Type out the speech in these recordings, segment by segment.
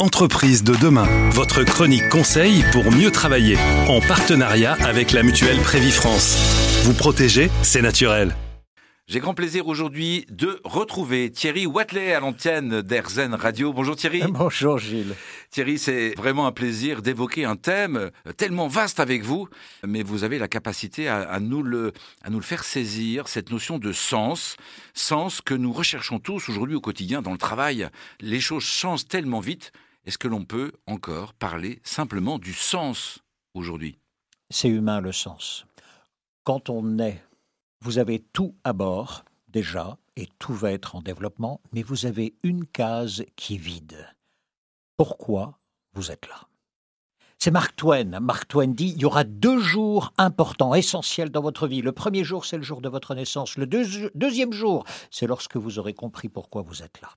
Entreprise de demain, votre chronique conseil pour mieux travailler, en partenariat avec la mutuelle Prévifrance. Vous protéger, c'est naturel. J'ai grand plaisir aujourd'hui de retrouver Thierry Watley à l'antenne d'Airzen Radio. Bonjour Thierry. Bonjour Gilles. Thierry, c'est vraiment un plaisir d'évoquer un thème tellement vaste avec vous, mais vous avez la capacité à, nous le, à nous le faire saisir, cette notion de sens, sens que nous recherchons tous aujourd'hui au quotidien dans le travail. Les choses changent tellement vite. Est-ce que l'on peut encore parler simplement du sens aujourd'hui? C'est humain le sens. Quand on est vous avez tout à bord, déjà, et tout va être en développement, mais vous avez une case qui est vide. Pourquoi vous êtes là? C'est Mark Twain. Mark Twain dit il y aura deux jours importants, essentiels dans votre vie. Le premier jour, c'est le jour de votre naissance. Le deuxième jour, c'est lorsque vous aurez compris pourquoi vous êtes là.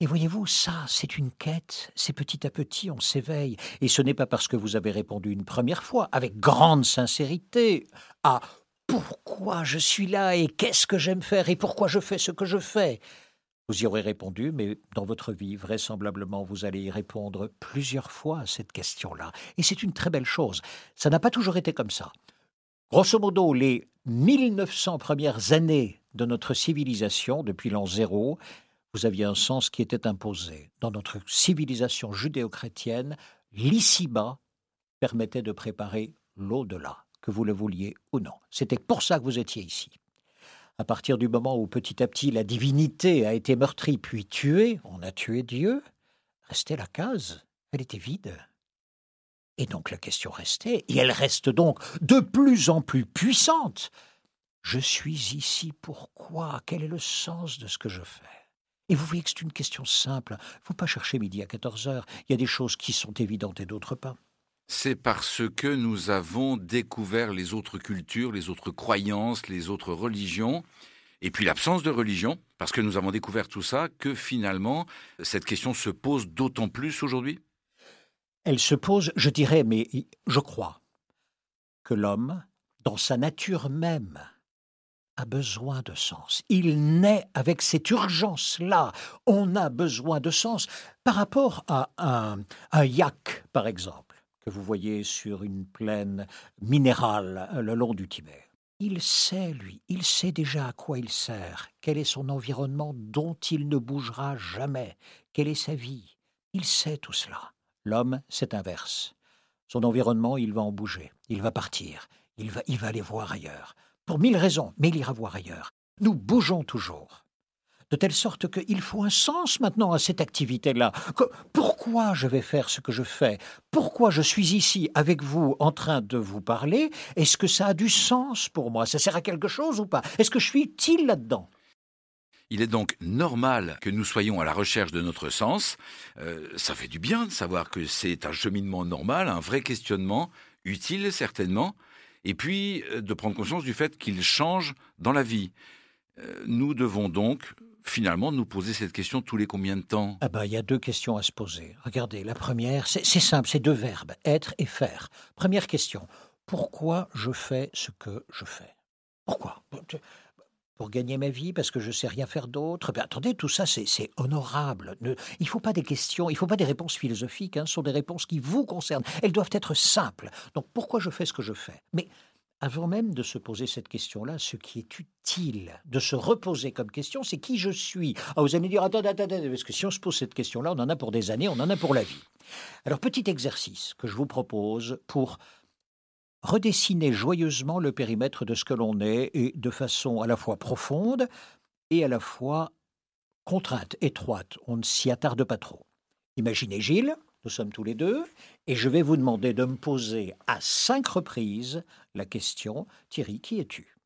Et voyez-vous, ça, c'est une quête, c'est petit à petit, on s'éveille. Et ce n'est pas parce que vous avez répondu une première fois, avec grande sincérité, à pourquoi je suis là et qu'est-ce que j'aime faire et pourquoi je fais ce que je fais? Vous y aurez répondu, mais dans votre vie, vraisemblablement, vous allez y répondre plusieurs fois à cette question-là. Et c'est une très belle chose. Ça n'a pas toujours été comme ça. Grosso modo, les 1900 premières années de notre civilisation, depuis l'an zéro, vous aviez un sens qui était imposé. Dans notre civilisation judéo-chrétienne, l'ici-bas permettait de préparer l'au-delà que vous le vouliez ou non. C'était pour ça que vous étiez ici. À partir du moment où petit à petit la divinité a été meurtrie puis tuée, on a tué Dieu, restait la case, elle était vide. Et donc la question restait, et elle reste donc de plus en plus puissante. Je suis ici pourquoi? Quel est le sens de ce que je fais? Et vous voyez que c'est une question simple. Il ne faut pas chercher midi à 14 heures. Il y a des choses qui sont évidentes et d'autres pas c'est parce que nous avons découvert les autres cultures, les autres croyances, les autres religions, et puis l'absence de religion, parce que nous avons découvert tout ça, que finalement, cette question se pose d'autant plus aujourd'hui Elle se pose, je dirais, mais je crois que l'homme, dans sa nature même, a besoin de sens. Il naît avec cette urgence-là. On a besoin de sens par rapport à un, yak, par exemple vous voyez sur une plaine minérale euh, le long du Tibet. Il sait, lui, il sait déjà à quoi il sert, quel est son environnement dont il ne bougera jamais, quelle est sa vie? Il sait tout cela. L'homme, c'est inverse. Son environnement, il va en bouger, il va partir, il va, il va aller voir ailleurs. Pour mille raisons, mais il ira voir ailleurs. Nous bougeons toujours. De telle sorte qu'il faut un sens maintenant à cette activité-là. Pourquoi je vais faire ce que je fais? Pourquoi je suis ici avec vous en train de vous parler? Est-ce que ça a du sens pour moi? Ça sert à quelque chose ou pas? Est-ce que je suis utile là-dedans? Il est donc normal que nous soyons à la recherche de notre sens. Euh, ça fait du bien de savoir que c'est un cheminement normal, un vrai questionnement, utile certainement, et puis euh, de prendre conscience du fait qu'il change dans la vie. Euh, nous devons donc finalement nous poser cette question tous les combien de temps? Ah ben, Il y a deux questions à se poser. Regardez, la première, c'est simple, c'est deux verbes, être et faire. Première question, pourquoi je fais ce que je fais? Pourquoi? Pour gagner ma vie, parce que je sais rien faire d'autre. Ben, attendez, tout ça, c'est honorable. il ne faut pas des questions, il ne faut pas des réponses philosophiques, hein, ce sont des réponses qui vous concernent. Elles doivent être simples. Donc, pourquoi je fais ce que je fais? Mais avant même de se poser cette question-là, ce qui est utile de se reposer comme question, c'est qui je suis? Ah, vous allez dire, attendez, attendez, parce que si on se pose cette question-là, on en a pour des années, on en a pour la vie. Alors, petit exercice que je vous propose pour redessiner joyeusement le périmètre de ce que l'on est, et de façon à la fois profonde et à la fois contrainte, étroite. On ne s'y attarde pas trop. Imaginez Gilles, nous sommes tous les deux, et je vais vous demander de me poser à cinq reprises la question Thierry, qui es-tu?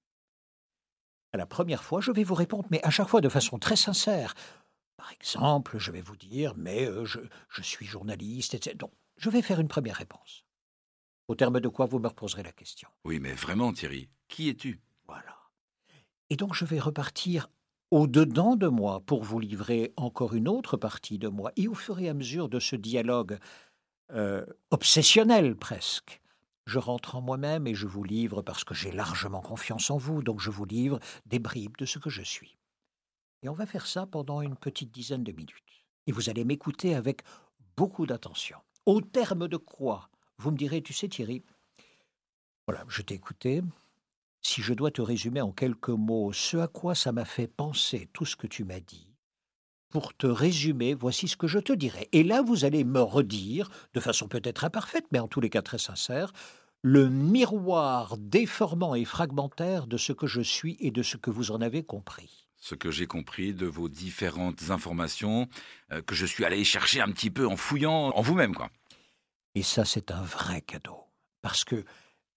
À la première fois, je vais vous répondre, mais à chaque fois de façon très sincère. Par exemple, je vais vous dire Mais euh, je, je, suis journaliste, etc. Donc, je vais faire une première réponse. Au terme de quoi vous me reposerez la question. Oui, mais vraiment, Thierry, qui es-tu? Voilà. Et donc, je vais repartir au-dedans de moi pour vous livrer encore une autre partie de moi. Et au fur et à mesure de ce dialogue euh, obsessionnel presque, je rentre en moi-même et je vous livre parce que j'ai largement confiance en vous, donc je vous livre des bribes de ce que je suis. Et on va faire ça pendant une petite dizaine de minutes. Et vous allez m'écouter avec beaucoup d'attention. Au terme de quoi Vous me direz, tu sais Thierry, voilà, je t'ai écouté. Si je dois te résumer en quelques mots ce à quoi ça m'a fait penser tout ce que tu m'as dit, pour te résumer, voici ce que je te dirai. Et là, vous allez me redire, de façon peut-être imparfaite, mais en tous les cas très sincère, le miroir déformant et fragmentaire de ce que je suis et de ce que vous en avez compris. Ce que j'ai compris de vos différentes informations, euh, que je suis allé chercher un petit peu en fouillant en vous-même, quoi. Et ça, c'est un vrai cadeau. Parce que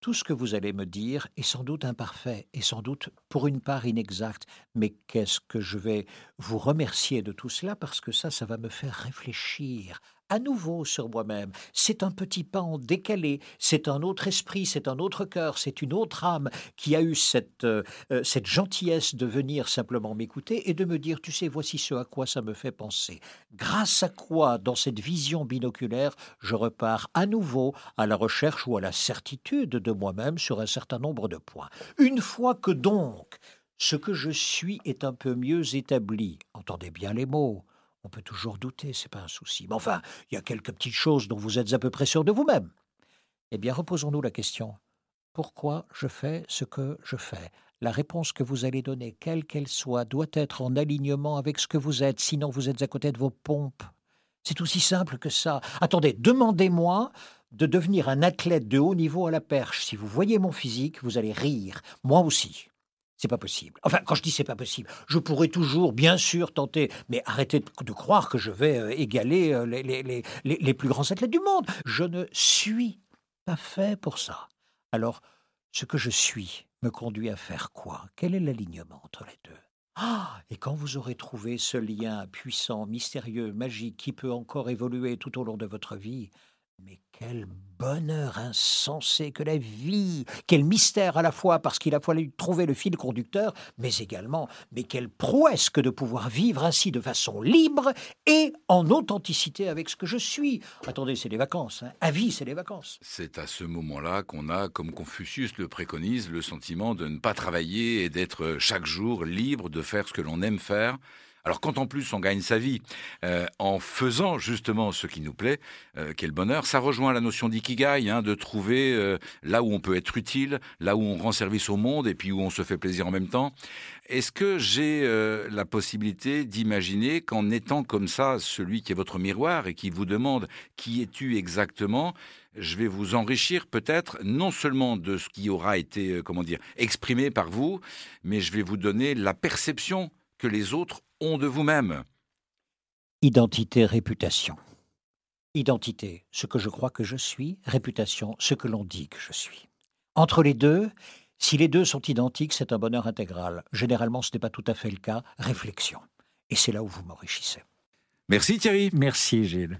tout ce que vous allez me dire est sans doute imparfait et sans doute pour une part inexact, mais qu'est-ce que je vais vous remercier de tout cela? Parce que ça, ça va me faire réfléchir à nouveau sur moi-même. C'est un petit pas en décalé, c'est un autre esprit, c'est un autre cœur, c'est une autre âme qui a eu cette, euh, euh, cette gentillesse de venir simplement m'écouter et de me dire, tu sais, voici ce à quoi ça me fait penser. Grâce à quoi, dans cette vision binoculaire, je repars à nouveau à la recherche ou à la certitude de moi-même sur un certain nombre de points. Une fois que donc ce que je suis est un peu mieux établi, entendez bien les mots, on peut toujours douter, c'est pas un souci. Mais enfin, il y a quelques petites choses dont vous êtes à peu près sûr de vous-même. Eh bien, reposons-nous la question. Pourquoi je fais ce que je fais? La réponse que vous allez donner, quelle qu'elle soit, doit être en alignement avec ce que vous êtes, sinon vous êtes à côté de vos pompes. C'est aussi simple que ça. Attendez, demandez-moi de devenir un athlète de haut niveau à la perche. Si vous voyez mon physique, vous allez rire. Moi aussi. C'est pas possible. Enfin, quand je dis c'est pas possible, je pourrais toujours, bien sûr, tenter, mais arrêtez de, croire que je vais euh, égaler euh, les, les, les, plus grands athlètes du monde. Je ne suis pas fait pour ça. Alors, ce que je suis me conduit à faire quoi? Quel est l'alignement entre les deux? Ah, et quand vous aurez trouvé ce lien puissant, mystérieux, magique, qui peut encore évoluer tout au long de votre vie, mais quel bonheur insensé que la vie, quel mystère à la fois parce qu'il a fallu trouver le fil conducteur, mais également, mais quelle prouesse que de pouvoir vivre ainsi de façon libre et en authenticité avec ce que je suis. Attendez, c'est les vacances, hein. à vie, c'est les vacances. C'est à ce moment-là qu'on a, comme Confucius le préconise, le sentiment de ne pas travailler et d'être chaque jour libre de faire ce que l'on aime faire alors quand en plus on gagne sa vie euh, en faisant justement ce qui nous plaît, euh, quel bonheur, ça rejoint la notion d'ikigai, hein, de trouver euh, là où on peut être utile, là où on rend service au monde et puis où on se fait plaisir en même temps. Est-ce que j'ai la possibilité d'imaginer qu'en étant comme ça celui qui est votre miroir et qui vous demande qui es-tu exactement, je vais vous enrichir peut-être non seulement de ce qui aura été comment dire exprimé par vous, mais je vais vous donner la perception que les autres ont de vous-même. Identité, réputation. Identité, ce que je crois que je suis, réputation, ce que l'on dit que je suis. Entre les deux, si les deux sont identiques, c'est un bonheur intégral. Généralement, ce n'est pas tout à fait le cas. Réflexion. Et c'est là où vous m'enrichissez. Merci Thierry. Merci Gilles.